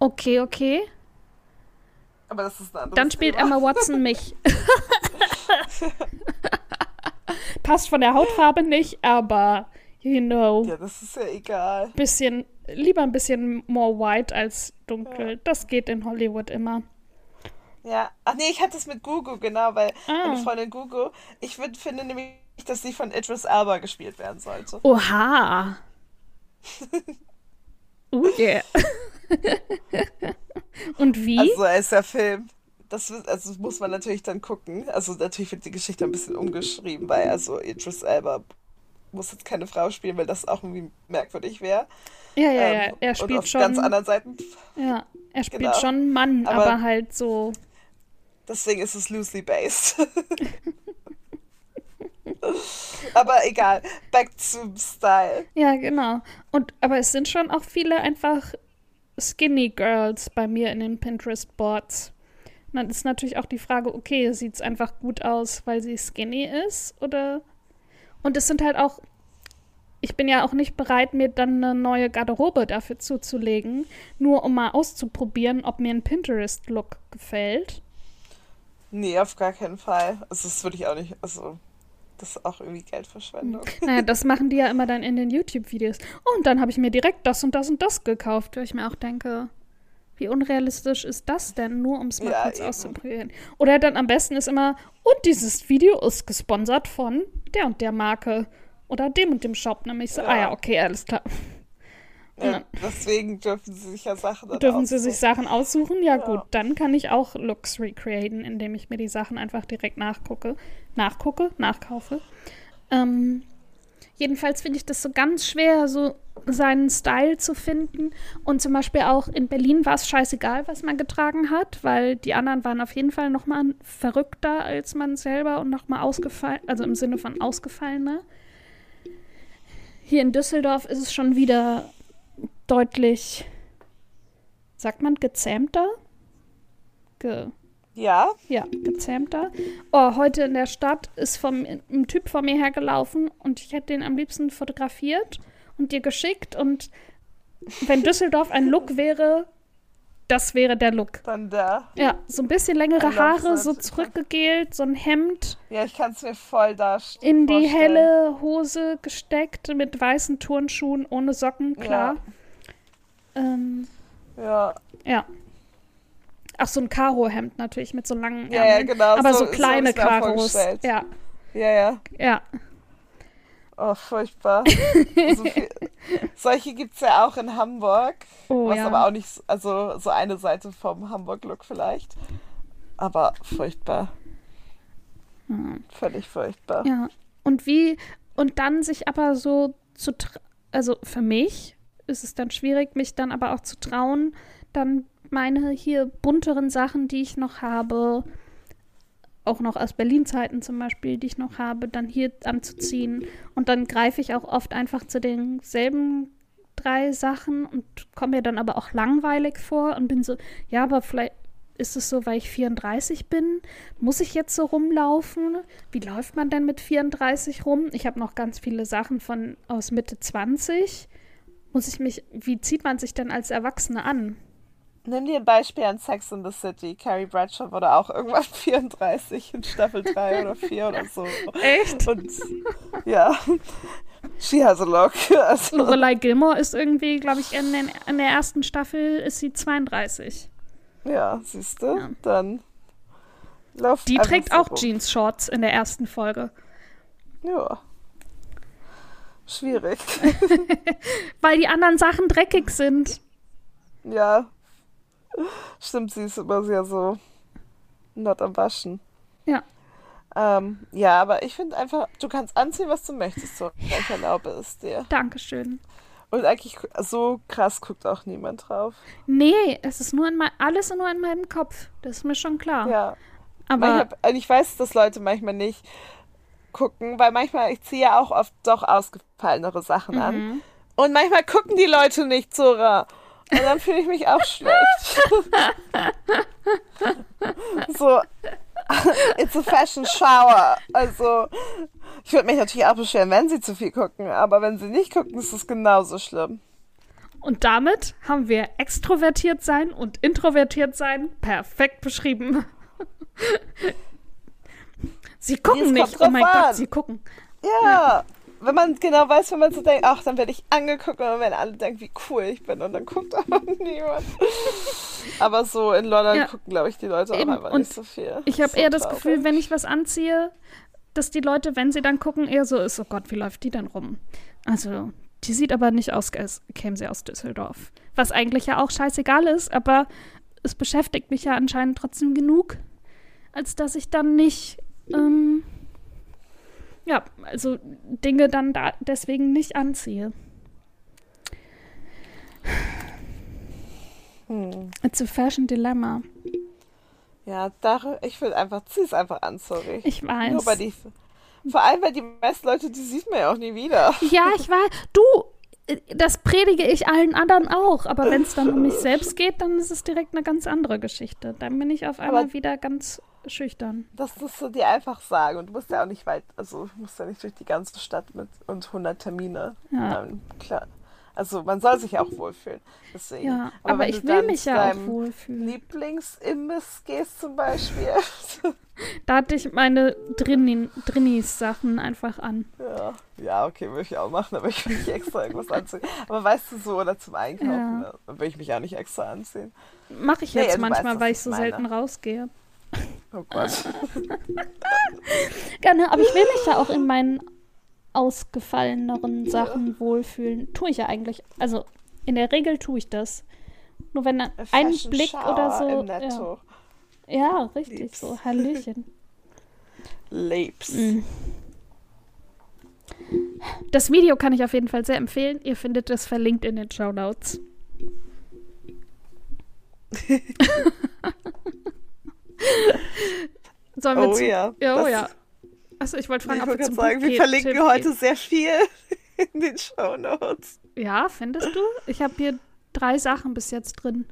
Okay, okay. Aber das ist ein anderes Dann spielt Thema. Emma Watson mich. Passt von der Hautfarbe nicht, aber you know, Ja, das ist ja egal. bisschen lieber ein bisschen more white als dunkel. Das geht in Hollywood immer. Ja. Ach nee, ich hatte es mit Gugu, genau, weil Ah. meine Freundin Gugu, ich würd, finde nämlich, dass sie von Idris Elba gespielt werden sollte. Oha. Oh yeah. Und wie? Also er ist der Film. Das also muss man natürlich dann gucken. Also natürlich wird die Geschichte ein bisschen umgeschrieben, weil also Idris Elba muss jetzt keine Frau spielen, weil das auch irgendwie merkwürdig wäre. ja, ja, ja. Ähm, Er und spielt auf schon. ganz anderen Seiten. Ja, er spielt Genau. schon einen Mann, aber, Aber- halt so. Deswegen ist es loosely based. Aber egal. Back to Style. Ja, genau. Und aber es sind schon auch viele einfach Skinny Girls bei mir in den Pinterest Boards. Und dann ist natürlich auch die Frage, okay, sieht es einfach gut aus, weil sie skinny ist oder und es sind halt auch ich bin ja auch nicht bereit, mir dann eine neue Garderobe dafür zuzulegen, nur um mal auszuprobieren, ob mir ein Pinterest-Look gefällt. Nee, auf gar keinen Fall. Also das würde ich auch nicht. Also, das ist auch irgendwie Geldverschwendung. Naja, das machen die ja immer dann in den YouTube-Videos. Und dann habe ich mir direkt das und das und das gekauft, weil ich mir auch denke, wie unrealistisch ist das denn, nur um es mal Ja, kurz eben. auszuprobieren. Oder dann am besten ist immer, und dieses Video ist gesponsert von der und der Marke oder dem und dem Shop. Nämlich so, Ja. ah ja, okay, alles klar. Ja, deswegen dürfen sie sich ja Sachen Dürfen sie sich aussuchen. Sachen aussuchen? Ja, Ja. gut, dann kann ich auch Looks recreaten, indem ich mir die Sachen einfach direkt nachgucke, nachgucke, nachkaufe. Ähm, jedenfalls finde ich das so ganz schwer, so seinen Style zu finden. Und zum Beispiel auch in Berlin war es scheißegal, was man getragen hat, weil die anderen waren auf jeden Fall noch mal verrückter als man selber und noch mal ausgefallen, also im Sinne von ausgefallener. Hier in Düsseldorf ist es schon wieder deutlich, sagt man, gezähmter? Ge Ja, ja, gezähmter. Oh, heute in der Stadt ist vom, ein Typ vor mir hergelaufen und ich hätte den am liebsten fotografiert und dir geschickt. Und wenn Düsseldorf ein Look wäre, das wäre der Look. dann da. Ja, so ein bisschen längere Haare, so zurückgegelt, so ein Hemd Ja, ich kann es mir voll darstellen. in die vorstellen. helle Hose gesteckt mit weißen Turnschuhen ohne Socken, klar. Ähm, Ja, ja. Ach, so ein Karo-Hemd natürlich mit so langen Ja, ja, Ärmeln. genau, Aber so- so, so kleine auch Karos. Ja, ja, ja. ja. Oh, furchtbar. so viel, solche gibt es ja auch in Hamburg. Oh was ja. aber auch nicht, also so eine Seite vom Hamburg-Look vielleicht. Aber furchtbar. Hm. Völlig furchtbar. Ja. Und wie, und dann sich aber so zu, also für mich ist es dann schwierig, mich dann aber auch zu trauen, dann meine hier bunteren Sachen, die ich noch habe, auch noch aus Berlin-Zeiten zum Beispiel, die ich noch habe, dann hier anzuziehen. Und dann greife ich auch oft einfach zu denselben drei Sachen und komme mir dann aber auch langweilig vor und bin so, ja, aber vielleicht ist es so, weil ich 34 bin? Muss ich jetzt so rumlaufen? Wie läuft man denn mit 34 rum? Ich habe noch ganz viele Sachen von aus Mitte 20. Muss ich mich, wie zieht man sich denn als Erwachsene an? Nimm dir ein Beispiel an Sex in the City. Carrie Bradshaw wurde auch irgendwann 34 in Staffel 3 oder 4 oder so. Echt? Und ja, she has a look. Also, Lorelei Gilmore ist irgendwie, glaube ich, in, den, in der ersten Staffel ist sie 32. ja, siehst du, Ja. dann lauf Die trägt auch. Jeans-Shorts in der ersten Folge. Ja. Schwierig. Weil die anderen Sachen dreckig sind. ja. Stimmt, sie ist immer sehr so not am Waschen. Ja. Ähm, ja, aber ich finde einfach, du kannst anziehen, was du möchtest. So. Ich erlaube es dir. Dankeschön. Und eigentlich so krass guckt auch niemand drauf. Nee, es ist nur in mein, alles nur in meinem Kopf. Das ist mir schon klar. Ja. Aber Manchmal, und ich weiß, dass Leute manchmal nicht gucken, weil manchmal, ich ziehe ja auch oft doch ausgefallenere Sachen an. Mhm. Und manchmal gucken die Leute nicht, Zora. Und dann fühle ich mich auch schlecht. so, it's a fashion shower. Also, ich würde mich natürlich auch beschweren, wenn sie zu viel gucken. Aber wenn sie nicht gucken, ist es genauso schlimm. Und damit haben wir extrovertiert sein und introvertiert sein perfekt beschrieben. sie gucken nicht. Oh mein an. Gott, sie gucken. Ja, wenn man genau weiß, wenn man so denkt, ach, dann werde ich angeguckt und dann werden alle denken, wie cool ich bin und dann guckt aber niemand. Aber so in London Ja. gucken, glaube ich, die Leute Eben, auch einfach und nicht so viel. Ich habe So eher das traurig. Gefühl, wenn ich was anziehe, dass die Leute, wenn sie dann gucken, eher so ist, oh Gott, wie läuft die denn rum? Also, die sieht aber nicht aus, als käme sie aus Düsseldorf. Was eigentlich ja auch scheißegal ist, aber es beschäftigt mich ja anscheinend trotzdem genug, als dass ich dann nicht, ähm, ja, also Dinge dann da deswegen nicht anziehe. Hm. It's a fashion dilemma. Ja, da, ich will einfach, zieh es einfach an, sorry. Ich weiß. Nur bei die, vor allem, weil die meisten Leute, die sieht man ja auch nie wieder. Ja, ich weiß. Du, äh, das predige ich allen anderen auch. Aber wenn es dann um mich selbst geht, dann ist es direkt eine ganz andere Geschichte. Dann bin ich auf einmal Aber- wieder ganz schüchtern. Das musst du dir einfach sagen. Und du musst ja auch nicht weit, also du musst ja nicht durch die ganze Stadt mit und 100 Termine. Ja. Ähm, klar. Also man soll sich auch wohlfühlen. Deswegen. Ja, aber, wenn ich will mich ja auch wohlfühlen. Lieblingsimbiss gehst zum Beispiel. Da hatte ich meine Drini- Drinnis-Sachen einfach an. ja. ja, okay, würde ich auch machen, aber ich will nicht extra irgendwas anziehen. Aber weißt du so, oder zum Einkaufen, Ja. ne, will ich mich auch nicht extra anziehen. Mache ich Nee, jetzt manchmal, weil ich ich so meine. selten rausgehe. Oh Gott. Gerne, aber ich will mich ja auch in meinen ausgefalleneren Sachen wohlfühlen. Tue ich ja eigentlich. Also in der Regel tue ich das. Nur wenn ein Fashion Blick Shower oder so. Im Ja, Netto. ja, richtig Lieb's. so. Hallöchen. Lebs. Mhm. Das Video kann ich auf jeden Fall sehr empfehlen. Ihr findet es verlinkt in den Show Notes. Sollen wir Oh zu, ja. Ja, oh ja. Achso, ich wollte fragen, Ich ob wir zum sagen, wir Buchtipp verlinken gehen. heute sehr viel in den Show Notes. Ja, findest du? Ich habe hier drei Sachen bis jetzt drin.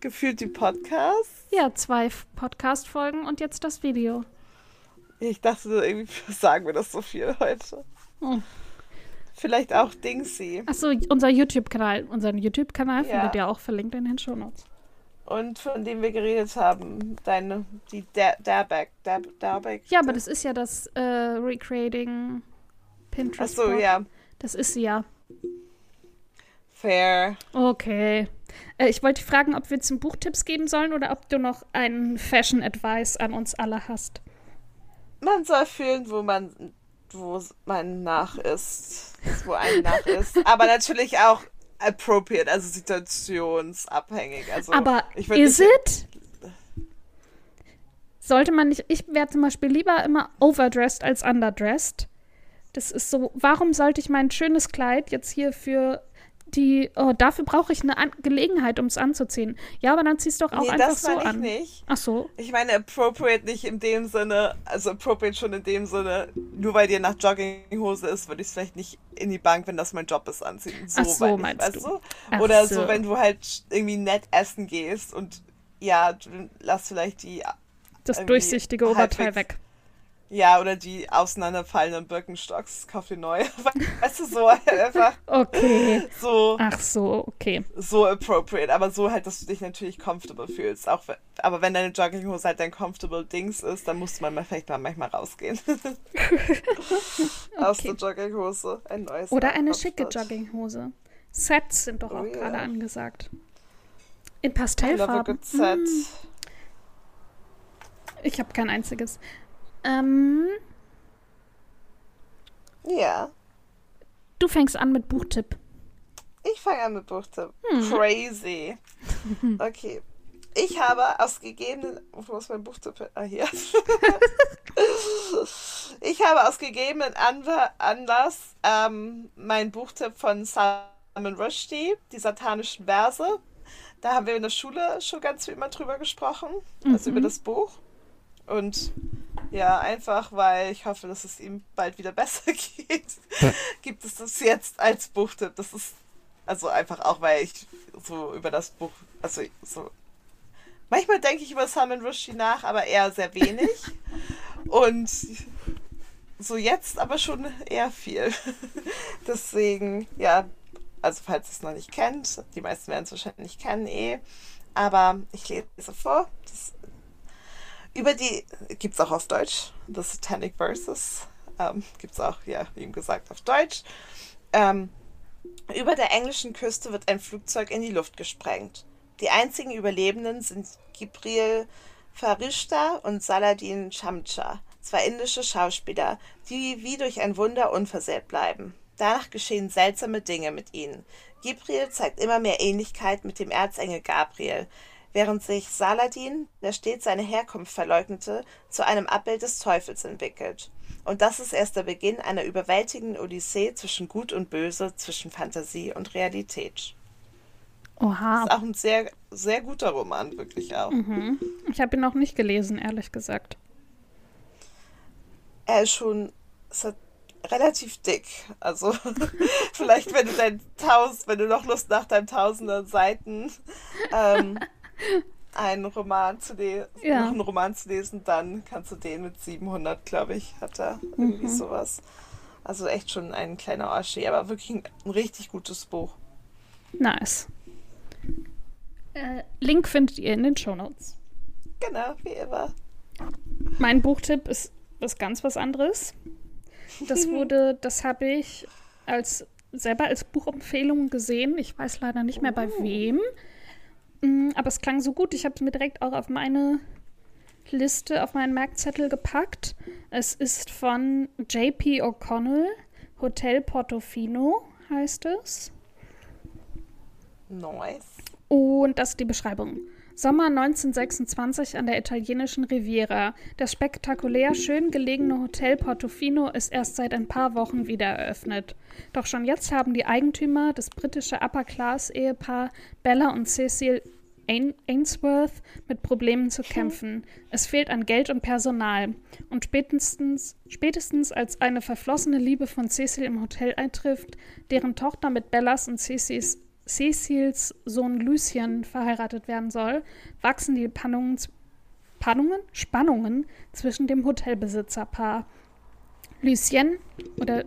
Gefühlt die Podcasts. Ja, zwei Podcast-Folgen und jetzt das Video. Ich dachte, irgendwie sagen wir das so viel heute. Oh. Vielleicht auch Dingsy. Achso, unser YouTube-Kanal. Unseren YouTube-Kanal Ja. findet ihr auch verlinkt in den Show Notes. Und von dem wir geredet haben, deine, die. Der- Derbeck. Ja, aber das ist ja das äh, Recreating Pinterest. Achso, Board. ja. Das ist sie ja. Fair. Okay. Äh, ich wollte fragen, ob wir zum Buchtipps geben sollen oder ob du noch einen Fashion Advice an uns alle hast. Man soll fühlen, wo man, wo man nach ist. Wo einem nach ist. Aber natürlich auch appropriate, also situationsabhängig. Also Aber ich is nicht- it? Sollte man nicht. Ich wäre zum Beispiel lieber immer overdressed als underdressed. Das ist so. Warum sollte ich mein schönes Kleid jetzt hier für die. Oh, dafür brauche ich eine an Gelegenheit, um es anzuziehen. Ja, aber dann ziehst du doch auch Nee, einfach das so meine ich an. nicht. Ach so. Ich meine appropriate nicht in dem Sinne, also appropriate schon in dem Sinne, nur weil dir nach Jogginghose ist, würde ich es vielleicht nicht in die Bank, wenn das mein Job ist, anziehen. So, Ach so, ich, meinst weißt du. du? Oder so. so, wenn du halt irgendwie nett essen gehst und ja, du lass vielleicht die, Das durchsichtige Oberteil weg. Ja, oder die auseinanderfallenden Birkenstocks, kauf dir neu. Weißt du, so einfach Okay. so, Ach so, okay. so appropriate, aber so halt, dass du dich natürlich comfortable fühlst. Auch, aber wenn deine Jogginghose halt dein comfortable Dings ist, dann muss man mal vielleicht mal manchmal rausgehen. Aus Okay. der Jogginghose. Ein neues Oder eine schicke Jogginghose. Sets sind doch Oh auch ja. gerade angesagt. In I love a Pastellfarben. good set. Hm, ich habe kein einziges. Ähm, Ja. du fängst an mit Buchtipp. Ich fange an mit Buchtipp. Hm. Crazy. Okay. Ich habe aus gegebenen. Wo ist mein Buchtipp? Ah, hier. ich habe aus gegebenen Anlass ähm, mein Buchtipp von Salman Rushdie, die satanischen Verse. Da haben wir in der Schule schon ganz viel immer drüber gesprochen, mhm. also über das Buch. Und ja, einfach weil ich hoffe, dass es ihm bald wieder besser geht, gibt es das jetzt als Buchtipp. Das ist also einfach auch, weil ich so über das Buch, also so manchmal denke ich über Salman Rushdie nach, aber eher sehr wenig. Und so jetzt aber schon eher viel. Deswegen, ja, also falls ihr es noch nicht kennt, die meisten werden es wahrscheinlich nicht kennen eh, aber ich lese vor. Das, über die gibt es auch auf Deutsch, The Satanic Verses. Ähm, gibt es auch, ja, wie ihm gesagt, auf Deutsch. Ähm, über der englischen Küste wird ein Flugzeug in die Luft gesprengt. Die einzigen Überlebenden sind Gibril Farishta und Saladin Shamcha, zwei indische Schauspieler, die wie durch ein Wunder unversehrt bleiben. Danach geschehen seltsame Dinge mit ihnen. Gibril zeigt immer mehr Ähnlichkeit mit dem Erzengel Gabriel, während sich Saladin, der stets seine Herkunft verleugnete, zu einem Abbild des Teufels entwickelt. Und das ist erst der Beginn einer überwältigenden Odyssee zwischen Gut und Böse, zwischen Fantasie und Realität. Oha. Das ist auch ein sehr, sehr guter Roman, wirklich auch. Mhm. Ich habe ihn noch nicht gelesen, ehrlich gesagt. Er ist schon, ist relativ dick. Also vielleicht, wenn du dein Tausend, wenn du noch Lust nach deinem Tausender Seiten ähm, einen Roman zu lesen, ja. noch einen Roman zu lesen, dann kannst du den mit 700, glaube ich, hat er irgendwie mhm. sowas. Also echt schon ein kleiner Oschi, aber wirklich ein, ein richtig gutes Buch. Nice. Äh, Link findet ihr in den Show Notes. Genau, wie immer. Mein Buchtipp ist was ganz was anderes. Das wurde, das habe ich als selber als Buchempfehlung gesehen. Ich weiß leider nicht mehr bei oh. wem. Mm, aber es klang so gut. Ich habe es mir direkt auch auf meine Liste, auf meinen Merkzettel gepackt. Es ist von JP O'Connell, Hotel Portofino heißt es. Nice. Und das ist die Beschreibung. Sommer 1926 an der italienischen Riviera. Das spektakulär schön gelegene Hotel Portofino ist erst seit ein paar Wochen wieder eröffnet. Doch schon jetzt haben die Eigentümer, das britische Upper-Class-Ehepaar Bella und Cecil Ainsworth, mit Problemen zu kämpfen. Es fehlt an Geld und Personal. Und spätestens, spätestens als eine verflossene Liebe von Cecil im Hotel eintrifft, deren Tochter mit Bellas und Cecils Cecils Sohn Lucien verheiratet werden soll, wachsen die Pannungen, Pannungen? Spannungen zwischen dem Hotelbesitzerpaar. Lucien oder äh,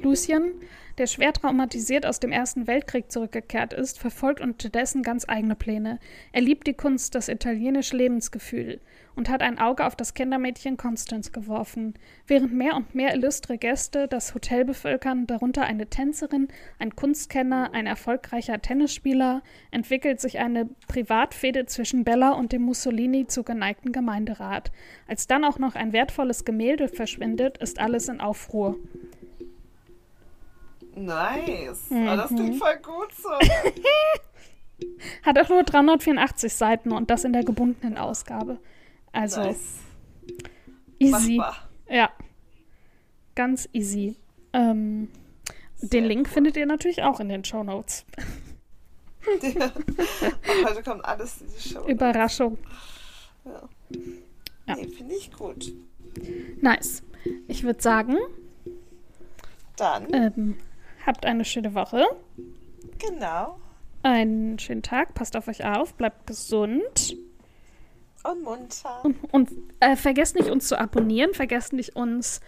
Lucien der schwer traumatisiert aus dem Ersten Weltkrieg zurückgekehrt ist, verfolgt unterdessen ganz eigene Pläne. Er liebt die Kunst, das italienische Lebensgefühl und hat ein Auge auf das Kindermädchen Constance geworfen. Während mehr und mehr illustre Gäste das Hotel bevölkern, darunter eine Tänzerin, ein Kunstkenner, ein erfolgreicher Tennisspieler, entwickelt sich eine Privatfehde zwischen Bella und dem Mussolini zugeneigten Gemeinderat. Als dann auch noch ein wertvolles Gemälde verschwindet, ist alles in Aufruhr. Nice. Mhm. Oh, das klingt voll gut so. Hat auch nur 384 Seiten und das in der gebundenen Ausgabe. Also nice. easy. Machbar. Ja. Ganz easy. Ähm, den Link cool. findet ihr natürlich auch in den Show Notes. Heute kommt alles in die Show. Überraschung. Ja. ja. Nee, finde ich gut. Nice. Ich würde sagen. Dann. Ähm, Habt eine schöne Woche. Genau. Einen schönen Tag. Passt auf euch auf. Bleibt gesund. Und munter. Und, und äh, vergesst nicht, uns zu abonnieren. Vergesst nicht, uns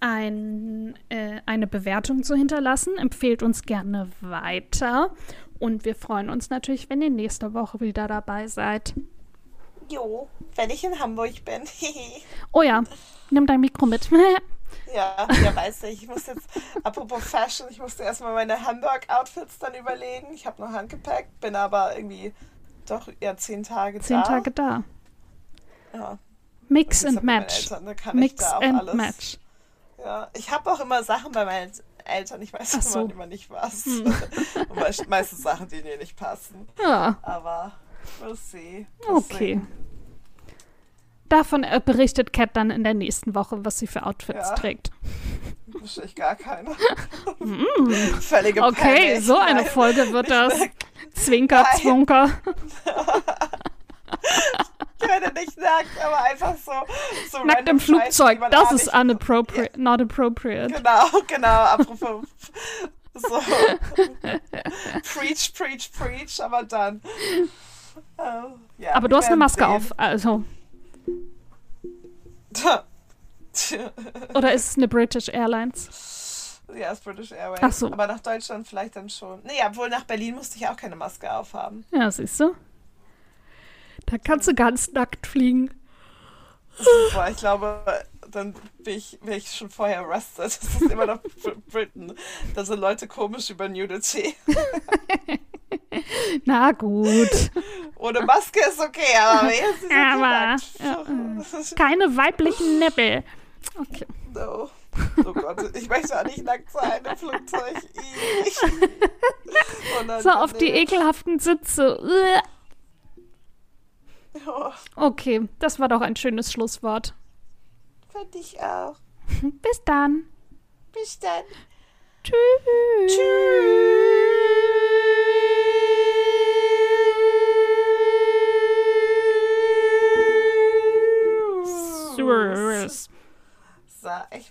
ein, äh, eine Bewertung zu hinterlassen. Empfehlt uns gerne weiter. Und wir freuen uns natürlich, wenn ihr nächste Woche wieder dabei seid. Jo, wenn ich in Hamburg bin. oh ja, nimm dein Mikro mit. Ja, ja, weißt du, ich muss jetzt, apropos Fashion, ich musste erstmal meine Hamburg-Outfits dann überlegen. Ich habe noch Handgepäck, bin aber irgendwie doch ja zehn Tage zehn da. Zehn Tage da. Ja. Mix and Match. Eltern, Mix and alles. Match. Ja, ich habe auch immer Sachen bei meinen Eltern, ich weiß so. immer, immer nicht was. Hm. meistens Sachen, die mir nicht passen. Ja. Aber We'll see. Okay. Davon äh, berichtet Cat dann in der nächsten Woche, was sie für Outfits Ja. trägt. Wahrscheinlich gar keine. Völlige Mm. Okay, Panik. so eine Nein. Folge wird das. Zwinker, Nein. Zwunker. Ich werde nicht nackt, aber einfach so. so Nackt im Flugzeug. man Das ist unappropriate, not appropriate. Genau, genau. Apropos. So. preach, preach, preach, aber dann. äh, ja, Aber du hast eine Maske sehen. auf, also. Oder ist es eine British Airlines? ja, ist British Airways. Ach so. Aber nach Deutschland vielleicht dann schon. Nee, obwohl nach Berlin musste ich auch keine Maske aufhaben. Ja, siehst du? Da kannst du ganz nackt fliegen. Boah, ich glaube, dann bin ich, bin ich schon vorher arrested. Das ist immer noch Br- Britain. Da sind Leute komisch über Nudity. Na gut. Ohne Maske ist okay, aber jetzt ist Aber, nackt. Keine weiblichen Nippel. Okay. No. Oh Gott, ich möchte auch nicht nackt sein im Flugzeug. Ih. So auf die ekelhaften Sitze. Oh, Okay, das war doch ein schönes Schlusswort. Fand ich auch. Bis dann. Bis dann. Tschüss. Tschüss. So, ich